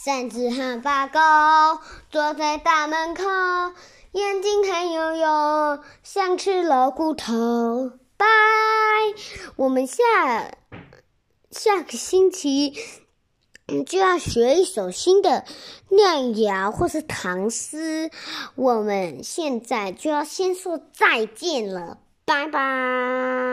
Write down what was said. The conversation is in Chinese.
三只汉巴狗坐在大门口，眼睛黑黝黝，像吃了骨头。拜，我们下下个星期就要学一首新的念谣或是唐诗，我们现在就要先说再见了，拜拜。